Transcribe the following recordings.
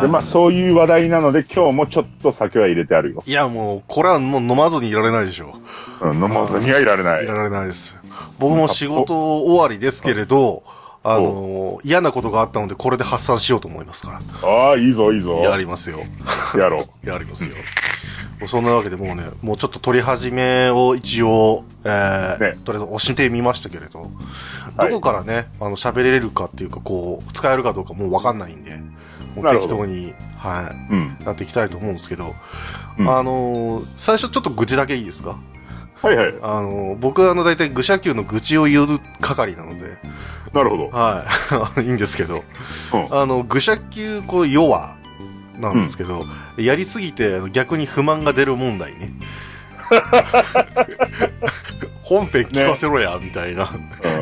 で、まあそういう話題なので今日もちょっと酒は入れてあるよ。いや、もう、これはもう飲まずにいられないでしょ。うん、飲まずにはいられないい。られないです。僕も仕事終わりですけれど、あの、嫌なことがあったので、これで発散しようと思いますかああ、いいぞ、いいぞ。ら。やりますよ。やろ やりますよ。もうそんなわけでもうね、もうちょっと取り始めを一応、えーねとりあえず教えてみましたけれど、どこからね、あの、喋れるかっていうか、こう、使えるかどうかもうわかんないんで、もう適当に、はい、う。うん。やっていきたいと思うんですけど、うんあのー最初ちょっと愚痴だけいいですか？はいはい。あのー僕はあの、大体愚者級の愚痴を言う係なので、なるほど。はい、いいんですけど、うん。あの、愚者級、こう、弱なんですけど、やりすぎて逆に不満が出る問題ね。本編聞かせろや、みたいな。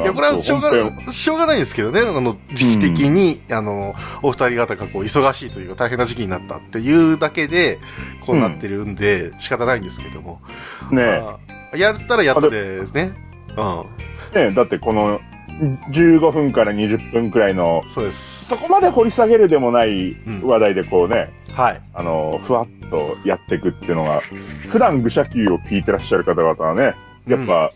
いや、これはしょうが、しょうがないんですけどね。あの、時期的に、あの、お二人方がこう、忙しいというか大変な時期になったっていうだけで、こうなってるんで、仕方ないんですけども。編ねまあやったらやったでですね。うん。え、ねえ、だってこの15分から20分くらいの、そうです。そこまで掘り下げるでもないうん話題でこうね、はい。あの、ふわっとやっていくっていうのが、普段愚者級を聞いてらっしゃる方々はね、やっぱ、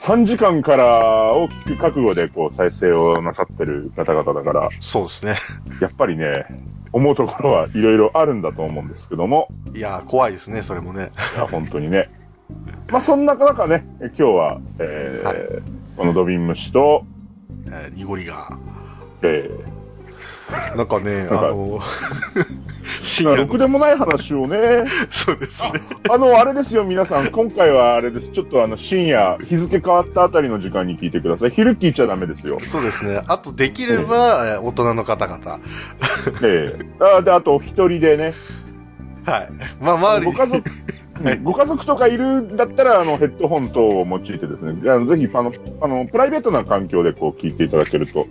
3時間からを聞く覚悟でこう再生をなさってる方々だから、そうですね。やっぱりね、思うところはいろいろあるんだと思うんですけども、いやー、怖いですね、それもね。いや、本当にね。まあ、そんな中ね、今日は、えーはいこのドビン虫と、えー、濁りが。えなんかね、かあの、深ー、夜の、ろくでもない話をね、そうですね。あの、あれですよ、皆さん、今回はあれです。ちょっとあの、深夜、日付変わったあたりの時間に聞いてください。昼聞いちゃダメですよ。そうですね。あと、できれば、えー大人の方々。ええあで、あと、お一人でね、はい。まあ、周りご家族、ご家族とかいるんだったら、あの、ヘッドホン等を用いてですね、あのぜひ、あの、あの、プライベートな環境でこう聞いていただけると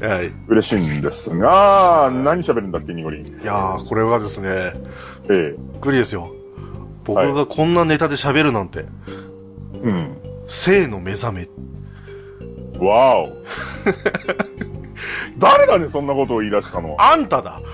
はい。嬉しいんですが、何喋るんだっけ、ニゴリン。いやー、これはですね、えびっくりですよ。僕がこんなネタで喋るなんて、えうん。性の目覚め。わお。誰がね、そんなことを言い出したの？あんただ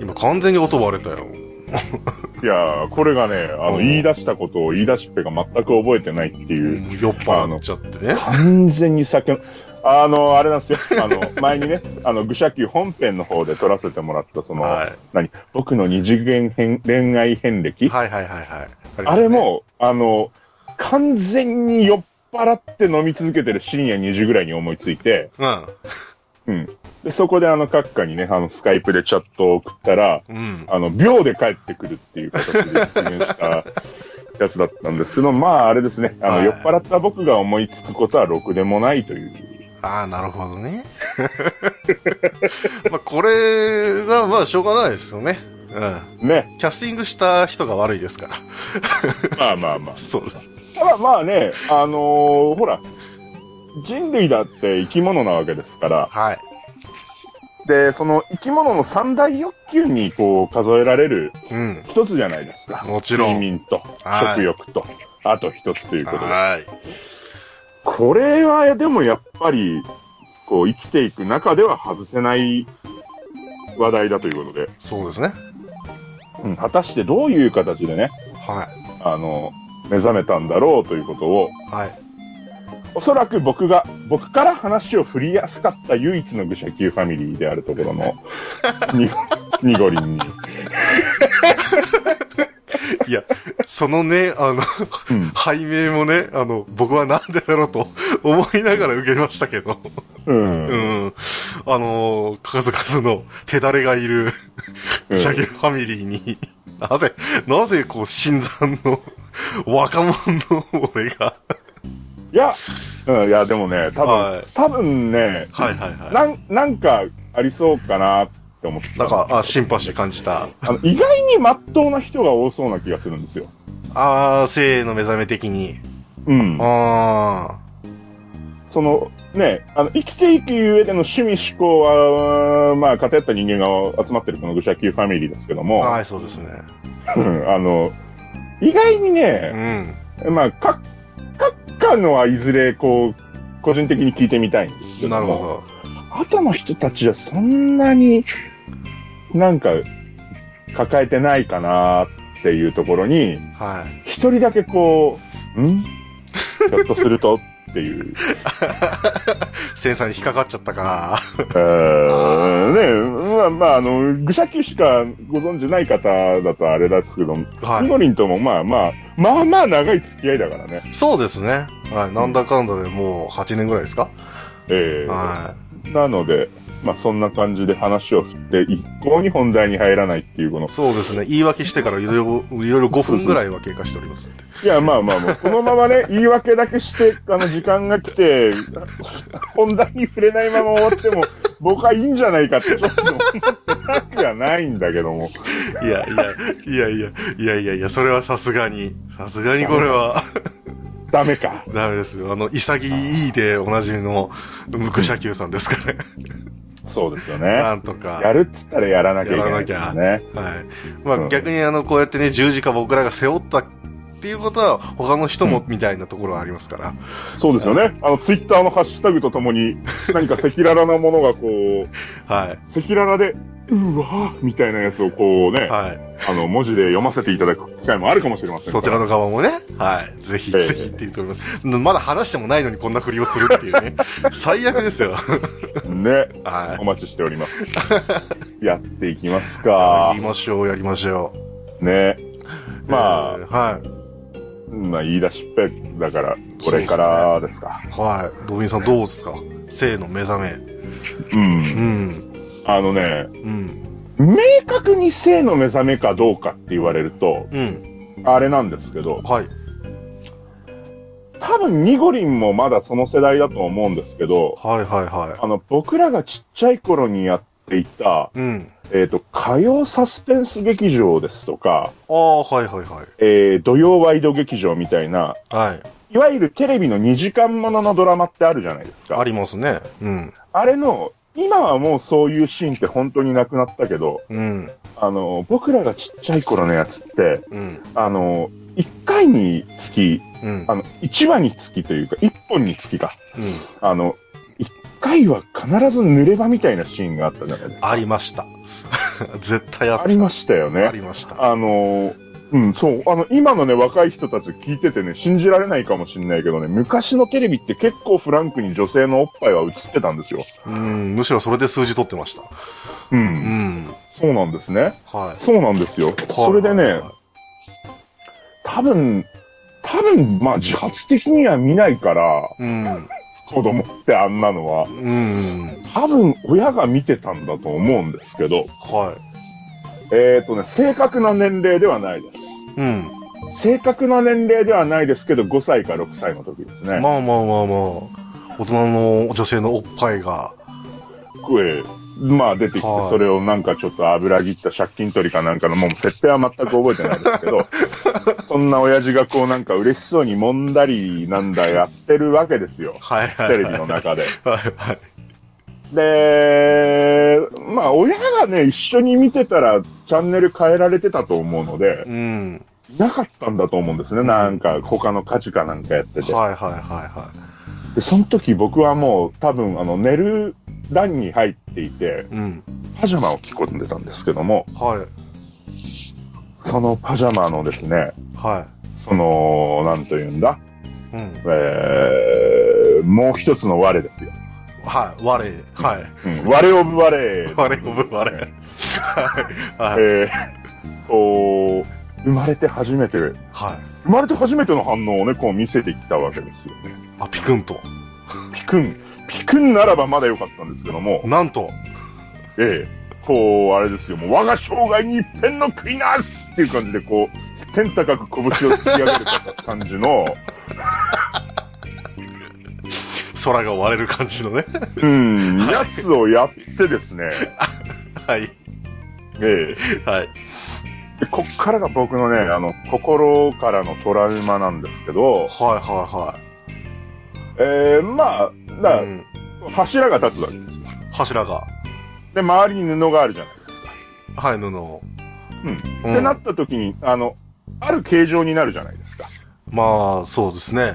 今完全に音割れたよ。いやー、これがね、あの、うん言い出したことを言い出しっぺが全く覚えてないっていう、もう酔っ払っちゃってね。完全に酒の、あの、あれなんですよ。あの、前にね、あの、愚者級本編の方で撮らせてもらった、その、はい何？僕の二次元変恋愛遍歴、はいはいはいはい。あねれ、も、あの、完全に酔っ払って飲み続けてる深夜2時ぐらいに思いついて、うん。うん。で、そこであの、各家にね、あの、スカイプでチャットを送ったら、うん。あの、秒で帰ってくるっていう形で実現したやつだったんですけど、まあ、あれですね、あの、はい酔っ払った僕が思いつくことはろくでもないという。ああ、なるほどね。まあ、これは、まあ、しょうがないですよね。うん。ね。キャスティングした人が悪いですから。まあまあまあ。そうです。ただまあね、あのーほら、人類だって生き物なわけですから、はい。で、その生き物の三大欲求にこう数えられるうん。一つじゃないですか。もちろん睡眠と、はい食欲と、あと一つということで。はい。これはでもやっぱり、こう生きていく中では外せない話題だということで、そうですね。うん、果たしてどういう形でね、はあの、目覚めたんだろうということを、い。はい。おそらく僕が、僕から話を振りやすかった唯一の愚者級ファミリーであるところの、に、にごりんに。いや、そのね、あの、うん。解明もね、あの、僕はなんでだろうと思いながら受けましたけど、うん。ううん。ん。あの、数々の手だれがいる、シャゲファミリーに、なぜ、なぜこう、新参の若者の俺が、いや、うん、いや、でもね、多分、はい多分ね、はいはいはなん、なんかありそうかなって思ってい。たなんか、あ、シンパシー感じた。あの、意外に真っ当な人が多そうな気がするんですよ。あー、性の目覚め的に。うん。あその、ね、あの、生きていく上での趣味思考は、まあ、偏った人間が集まってるこの愚者級ファミリーですけどー。も、はい、そうですね。うんあの、意外にうね、ん。まあ、か、閣下のはいずれ、こう、個人的に聞いてみたいんですけども、なるほど。後の人たちはそんなになんか抱えてないかなっていうところに、はい。一人だけこう、ん？ひょっとするとっていう。センサーに引っかかっちゃったか。えー、ねまあ、まあ、あの、愚者級しかご存知ない方だとあれですけど、はいニゴリンともまあまあ、まあまあ長い付き合いだからね。そうですね。はい。なんだかんだでもう8年ぐらいですか？えーはなので、まあそんな感じで話を振って、一向に本題に入らないっていうこのい。、そうですね。言い訳してからいろいろ、いろいろ5分ぐらいは経過しておりますんで。いやまあまあもう、このままね、言い訳だけして、あの時間が来て、本題に触れないまま終わっても、僕はいいんじゃないかってちょっと思ってなくはないんだけども。いやいや、いやいや、いやいやいや、それはさすがに、さすがにこれは、ダメか。ダメですよ。あの、潔いでおなじみの、ムクシャキューさんですからね。そうですよなね。んとか。やるっつったらやらなきゃいけないですやらね。はい。まあ、うん逆にあの、こうやってね、十字架僕らが背負ったっていうことは、他の人もみたいなところはありますから。そうですよね。あの、ツイッターのハッシュタグとともに、何か赤裸々なものがこう、は赤裸々で、うわぁみたいなやつをこうね、い。はい。あの、文字で読ませていただく機会もあるかもしれませんそちらの側もね、はい。ぜひ、ええぜひって言っております。まだ話してもないのにこんなふりをするっていうね。最悪ですよ。ね、はお待ちしております。やっていきますい。かや。りましょう、やりましょう。ね。まあえーはい。まあ、言い出しっぺだから、これからですか。はい。ドビンさんどうですか？性の目覚め。う。うんん。あのね、うん。明確に性の目覚めかどうかって言われると、うん。あれなんですけど、はい。多分ニゴリンもまだその世代だと思うんですけど、はいはいはあの、僕らがちっちゃい頃にやっていた、い。うん。えっ、と、火曜サスペンス劇場ですとか、ああ、はいはいはい。えー、土曜ワイド劇場みたいな、はい。いわゆるテレビの2時間もののドラマってあるじゃないですか。ありますね。うん。あれの、今はもうそういうシーンって本当になくなったけど、うん。あの、僕らがちっちゃい頃のやつって、うん。あの、1回につき、うん。あの、1話につきというか、1本につきか。うん。あの、1回は必ず濡れ場みたいなシーンがあったじゃないですか。ありました。絶対あった。ありましたよあね。りました。あの、うん、そう。あの、今のね、若い人たち聞いててね、信じられないかもしれないけどね、昔のテレビって結構フランクに女性のおっぱいは映ってたんですよ。うん。むしろそれで数字取ってました。う。うんん。そうなんですね。はい。そうなんですよ。それでね、多分、多分、まあ自発的には見ないから、うん。子供ってあんなのは。うん。多分、親が見てたんだと思うんですけど、はえっ、ー、とね、正確な年齢ではないです。い。うん。正確な年齢ではないですけど、5歳か6歳の時ですね。まあまあまあまあ。大人の女性のおっぱいが、ええまあ出てきて、はいそれをなんかちょっと油切った借金取りかなんかの、もう設定は全く覚えてないですけど、そんな親父がこうなんか嬉しそうに揉んだりなんだやってるわけですよ。はいはい。テレビの中で。はいはい。で、まあ親がね、一緒に見てたらチャンネル変えられてたと思うので、うん。いなかったんだと思うんですね。なんか他の価値かなんかやってて。はいはいはいはで、その時僕はもう多分あの寝る段に入っていて、い。うん。パジャマを着込んでたんですけども、はい。そのパジャマのですね、はその、なんと言うんだ、い。うん。えー、もう一つの我ですよ。はい。我。はい。うん、我オブ我。我オブ我。はい。はい。えー、こう、生まれて初めて、生はい。まれて初めての反応をね、こう見せてきたわけですよね。あ、ピクンと。ピクン、ピクンならばまだ良かったんですけども、なんと。ええ。こう、あれですよ、もう我が生涯に一片の悔いなしっていう感じで、こう、天高く拳を突き上げる感じの、空が割れる感じのね。うん、やつをやってですね、はい。ええ。はい。でこっからが僕のね、あの、心からのトラウマなんですけど、はいはええまあ。だからうん。柱が立つわけですよ。柱が。で、周りに布があるじゃないですか。はい、布を。うん。うんってなった時に、あの、ある形状になるじゃないですか。まあ、そうですね。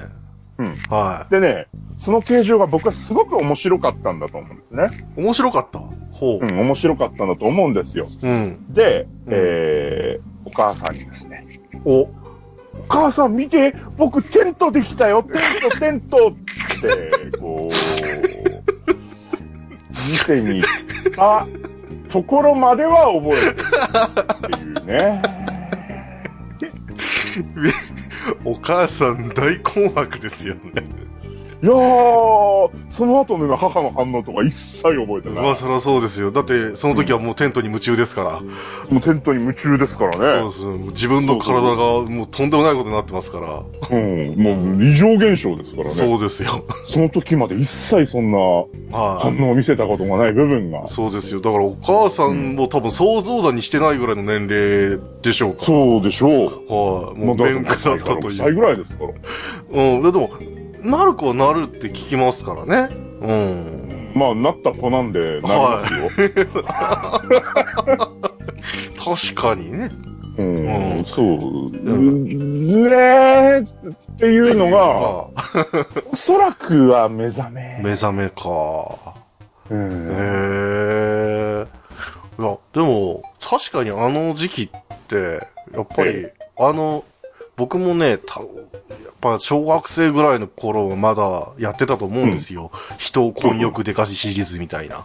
うん。はでね、その形状が僕はすごく面白かったんだと思うんですね。面白かった？ほうん、面白かったんだと思うんですよ。う。うん。で、うんえー、お母さんにですね、お、お母さん見て、僕テントできたよ、テント、テントって、こう、見せに行ったところまでは覚えてるっていうね。お母さん大困惑ですよね。いやー、その後の母の反応とか一切覚えてない。まあ、そりゃそうですよ。だって、その時はもうテントに夢中ですから。もうテントに夢中ですからね。そうそう。自分の体がもうとんでもないことになってますから。うん、もう異常現象ですからね。そうですよ。その時まで一切そんなは反応を見せたことがない部分がい。。そうですよ。だからお母さんも多分想像だにしてないぐらいの年齢でしょうか。そうでしょう。はい。もう面食らったとい歳う。ぐらいですから。うん。でも、なる子はなるって聞きますからね。うん。まあ、なった子なんで、なりますよ。確かにね。うん、うんそう。ずれーっていうのが、あおそらくは目覚め。目覚めか。へうん。え。いや、でも、確かにあの時期って、やっぱりえ、あの、僕もね、たぱ小学生ぐらいの頃はまだやってたと思うんですよ。人を混浴でかしシリーズみたいな。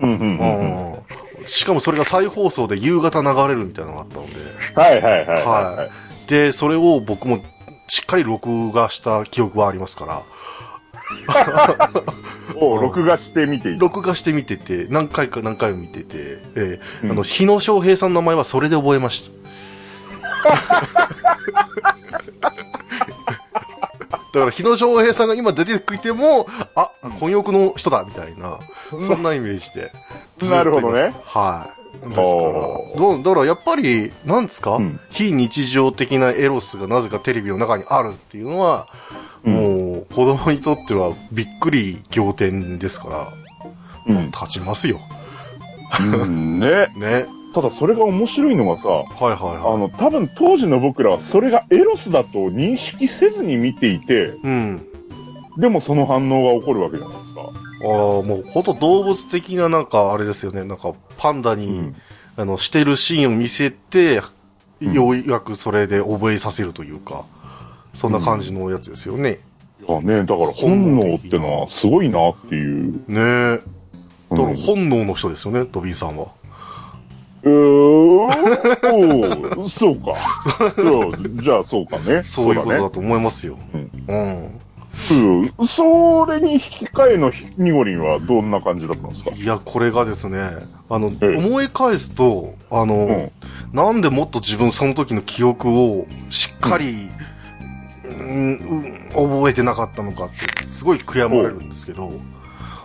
うんうんうんうん。うんしかもそれが再放送で夕方流れるみたいなのがあったので。はいはいはいはい。はで、それを僕もしっかり録画した記憶はありますから。を録画してみていい。録画して見てて、何回か何回も見てて、えーうんあの、日野翔平さんの名前はそれで覚えました。だから、日野翔平さんが今出てきても、あ、混浴の人だ、みたいな、そんなイメージで。なるほどねはい。ですからだからやっぱり、なんですか、うん非日常的なエロスがなぜかテレビの中にあるっていうのは、うんもう、子供にとってはびっくり仰天ですから、うん。立ちますよ。うんね。ね。ただそれが面白いのがさ、はいはいはあの、多分当時の僕らはそれがエロスだと認識せずに見ていて、い。うん。でもその反応が起こるわけじゃないですか。ああ、もうほんと動物的ななんかあれですよね。なんかパンダに、うんあの、してるシーンを見せて、うんようやくそれで覚えさせるというか、そんな感じのやつですよね。いやね、だから本能ってのはすごいなっていう。ねえ。だからうん本能の人ですよね、ドビンさんは。うーん、そうか。そうじゃあそうかね。そういうことだ。と思いますよ。うんうん。うん。それに引き換えのニゴリンはどんな感じだったんですか？いや、これがですね、あの、ええ思い返すと、あの、うん。なんでもっと自分その時の記憶をしっかり、うんうん覚えてなかったのかって、すごい悔やまれるんですけど、うん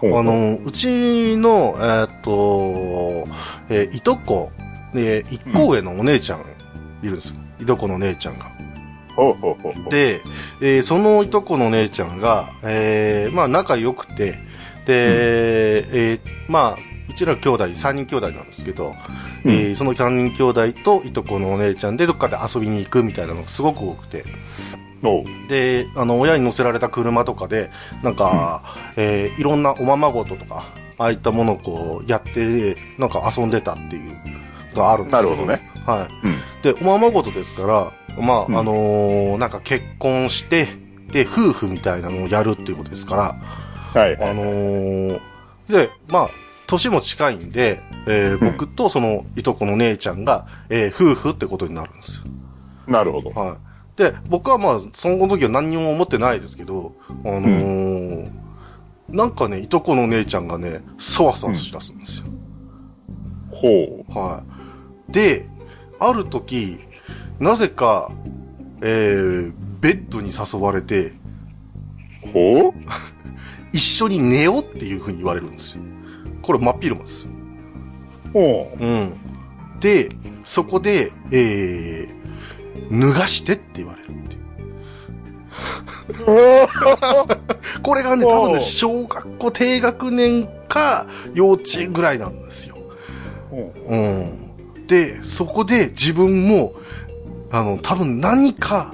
あ、の、うちの、えーっと、えーいとこ、で、一個上のお姉ちゃんいるんですよ。いとこの姉ちゃんが。ほうほうほうほう、で、えーそのいとこの姉ちゃんが、えーまあ仲良くて、で、えーまあ、うちら兄弟、3人兄弟なんですけど、うん。えーその3人兄弟といとこのお姉ちゃんでどっかで遊びに行くみたいなのがすごく多くて、で、あの、親に乗せられた車とかで、なんか、えーいろんなおままごととか、ああいったものをこう、やって、なんか遊んでたっていう、のがあるんですけなるほどね。はい。うん。で、おままごとですから、まあ、うんあのーなんか結婚して、で、夫婦みたいなのをやるっていうことですから、はいはい。あのーで、まあ、年も近いんで、えー僕とそのいとこの姉ちゃんが、えー夫婦ってことになるんですよ。なるほど。はい。で、僕はまあ、その時は何にも思ってないですけど、あのーなんかね、いとこの姉ちゃんがね、そわそわしだすんですよ。ほはい。で、ある時、なぜか、えー、ベッドに誘われて、う。ほう？一緒に寝ようっていう風に言われるんですよ。これ真っ昼間ですよ。ほうん。で、そこで、えー、脱がしてって言われるっていう。う。これがね、多分ね、小学校低学年か幼稚園ぐらいなんですよ。ほうん。で、そこで自分も、あの、多分何か、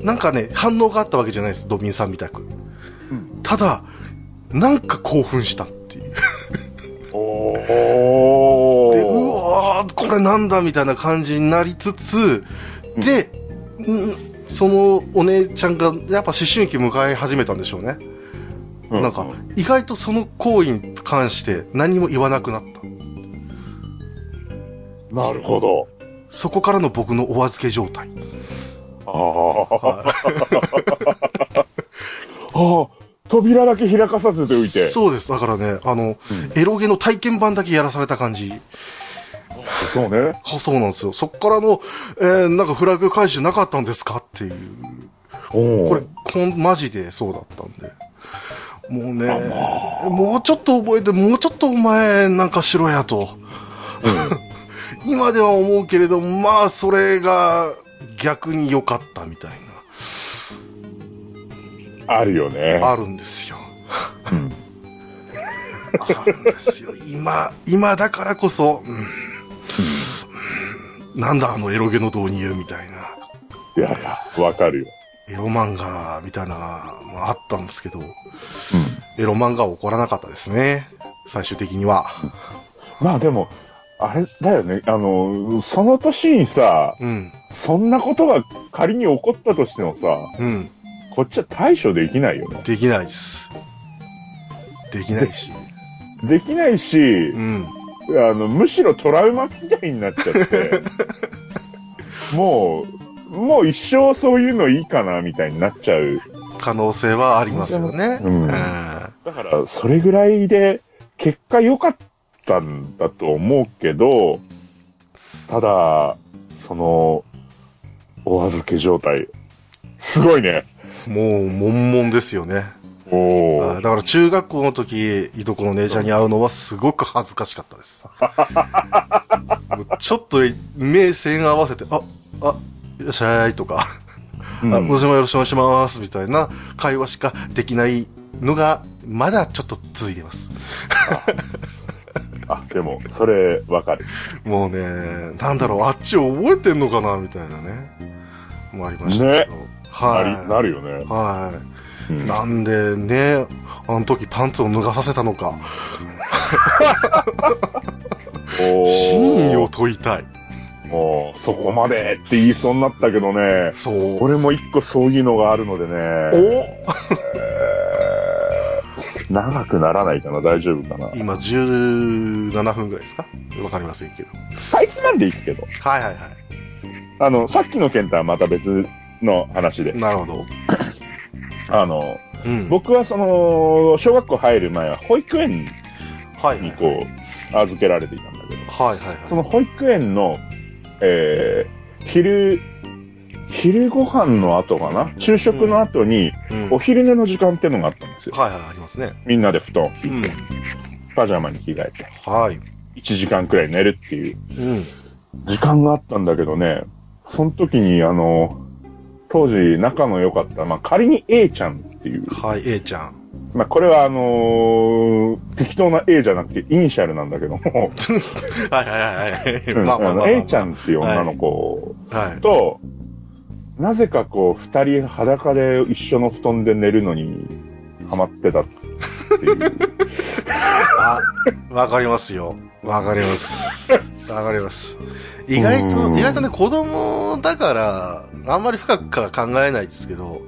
なんかね、反応があったわけじゃないです、ドビンさんみたく。うんただ、なんか興奮したっていう。おで、うわー、これなんだみたいな感じになりつつ、で、んそのお姉ちゃんがやっぱ思春期迎え始めたんでしょうね。うなんか、意外とその行為に関して何も言わなくなった。なるほど。そこからの僕のお預け状態。あ あ。ああ、扉だけ開かさせておいて。そうです。だからね、あの、エロゲの体験版だけやらされた感じ。そうね。あそうなんですよ。そっからの、えー、なんかフラグ回収なかったんですかっていう。おこれ、こん、マジでそうだったんで。もうね、もうちょっと覚えて、もうちょっとお前なんかしろやと。今では思うけれど、まあ、それが逆に良かったみたいあるよね。な、あるんですよ。うんあるんですよ。今、今だからこそ、うんなんだあのエロゲの導入みたいな。いやいや、わかるよ。エロ漫画みたいなのがあったんですけど、うエロ漫画は起こらなかったですね。最終的には。ん。まあでも、あれだよね。あの、その年にさ、うん。そんなことが仮に起こったとしてもさ、うん。こっちは対処できないよね。できないです。できないし。できないしう、ん。あの、むしろトラウマみたいになっちゃって、もう、もう一生そういうのいいかな、みたいになっちゃう。可能性はありますよね。うんうんだから、それぐらいで、結果良かったんだと思うけど、ただ、その、お預け状態。すごいね。もう、悶々ですよね。だから中学校の時、いとこの姉ちゃんに会うのはすごく恥ずかしかったです。ちょっと目線合わせて、あ、あ、いらっしゃいとか、うんあ、ごしもよろしくお願いします、みたいな会話しかできないのが、まだちょっと続いてます。あ、でも、それ、わかる。もうね、なんだろう、あっちを覚えてんのかな、みたいなね。もありましたけど。なり、はい。なるよね。はい。うんなんでね、あの時パンツを脱がさせたのか、真意を問いたい。もう、そこまでって言いそうになったけどね、そう。俺も一個そういうのがあるのでね、おえー長くならないかな、大丈夫かな。今17分ぐらいですか？わかりませんけど。かいつまんでいくけど、はいはいはあの、さっきの件とはまた別の話でい。、なるほど。あの、うん。僕はその、小学校入る前は保育園はいはい。にこう、預けられていたんだけど、はいはいはい。その保育園の、えー、昼、昼ご飯の後かな？昼食の後に、うんお昼寝の時間ってのがあったんですよ。はいはい、ありますね。みんなで布団引いて、。パジャマに着替えて、はい。1時間くらい寝るっていううん。時間があったんだけどね、その時にあの、当時仲の良かった、まあ仮に A ちゃんっていう、はい、A ちゃん。まあこれはあのー適当な A じゃなくてイニシャルなんだけども、はいはいはいはい。まあまあまあまあ。A ちゃんっていう女の子はい。と、なぜかこう、二人裸で一緒の布団で寝るのにハマってたっていう。あ、わかりますよ。わかります。わかります。意外と、うん意外とね、子供だから、あんまり深くは考えないですけど、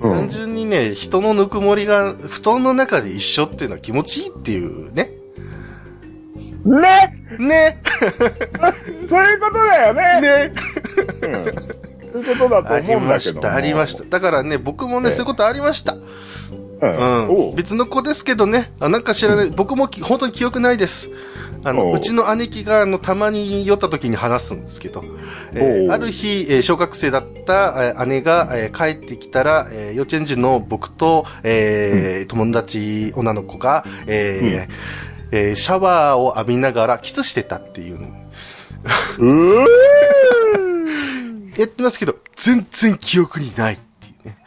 うん単純にね、人のぬくもりが布団の中で一緒っていうのは気持ちいいっていうね。ねね そういうことだよねねうんそういうことだとあり思うんだけども。ました、ありました。だからね、僕もね、ええそういうことありました。う。うん。別の子ですけどね、あなんか知らない、僕もき本当に記憶ないです。あの、おう。うちの姉貴が、あの、たまに酔った時に話すんですけど、えーある日、えー小学生だった、えー姉が、えー帰ってきたら、えー幼稚園児の僕と、えー友達、女の子が、えーえーシャワーを浴びながらキスしてたっていうの。や ってますけど、全然記憶にないっていうね。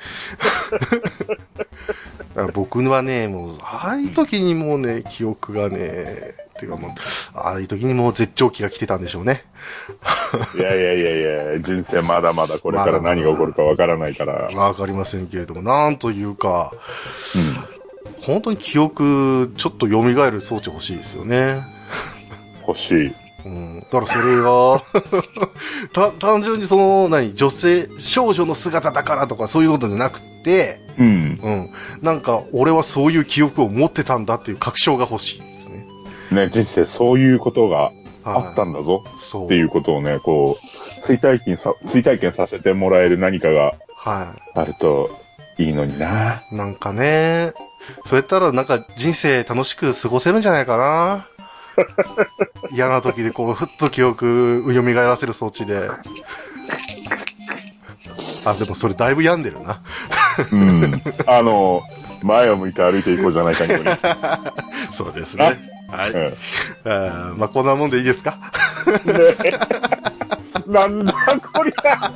僕はね、もう、ああいう時にもうね、記憶がね、ていうかもう、ああいう時にもう絶頂期が来てたんでしょうね。いやいやいやいや、人生まだまだこれから何が起こるかわからないから。わかりませんけれども、なんというか、本当に記憶、ちょっと蘇る装置欲しいですよね。欲しい。うん。だからそれが、た、単純にその、何、女性、少女の姿だからとかそういうことじゃなくて、うん。うん。なんか、俺はそういう記憶を持ってたんだっていう確証が欲しいですね。ね、人生そういうことがあったんだぞそう。っていうことをね、こう、追体験さ、追体験させてもらえる何かがはあるといいのにな。い。なんかね、そうやったらなんか人生楽しく過ごせるんじゃないかな。嫌な時でこう、ふっと記憶、蘇らせる装置で。あ、でもそれだいぶ病んでるな。うん。あの、前を向いて歩いていこうじゃないかに。そうですね。はい。うんあーまあ、こんなもんでいいですか？ねなんだこりゃ。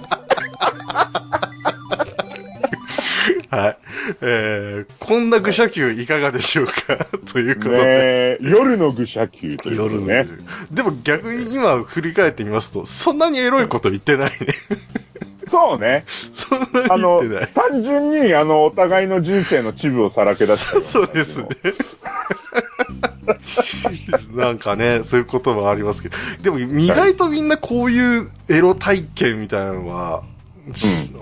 はい。えー、こんな愚者級いかがでしょうか？ということねで。え夜の愚者級ということ夜のね。でも逆に今振り返ってみますと、そんなにエロいこと言ってないね。そうね。そんなに言ってない。、単純に、あの、お互いの人生の一部をさらけ出した そうそうですね。なんかね、そういうこともありますけど。でも意外とみんなこういうエロ体験みたいなのは、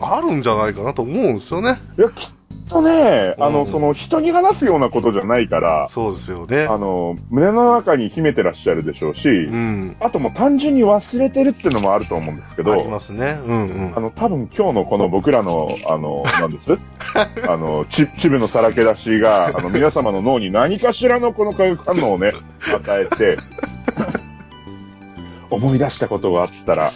あるんじゃないかなと思うんですよね。いや、きっとね、あの、うんその、人に話すようなことじゃないから、そうですよね。あの、胸の中に秘めてらっしゃるでしょうし、うん。あともう単純に忘れてるっていうのもあると思うんですけありど、ますね。うんうんあ。の、多分今日のこの僕らの、あの、なんです？あの、ち、チブのさらけ出しが、あの、皆様の脳に何かしらのこの化学反応をね、与えて、思い出したことがあったら、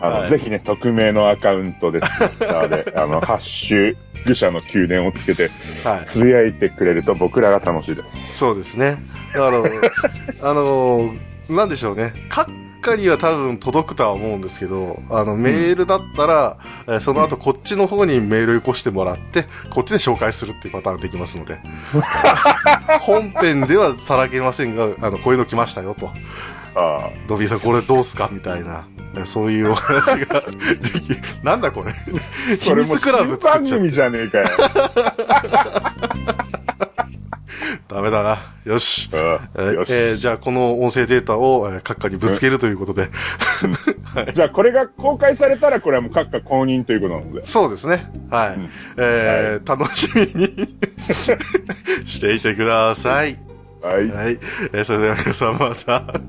あの、はいぜひね、匿名のアカウントで、で、あの、ハッシュ、愚者の宮殿をつけて、はい。つぶやいてくれると僕らが楽しいです。そうですね。だから、あの、なんでしょうね。閣下には多分届くとは思うんですけど、あの、メールだったら、えーその後こっちの方にメールよこしてもらって、こっちで紹介するっていうパターンできますので。本編ではさらけませんが、あの、こういうの来ましたよと。ああ。ドビーさんこれどうすかみたいな。えそういうお話が でき、なんだこれ。秘密クラブ作っちゃう。組じゃねえかよ。ダメだな。よし。えーじゃあ、この音声データを、えー、閣下にぶつけるということで。じゃあ、これが公開されたら、これはもう閣下公認ということなので。そうですね。はい。うんえー楽しみに していてください。はい。はい。えーそれでは皆さんまた。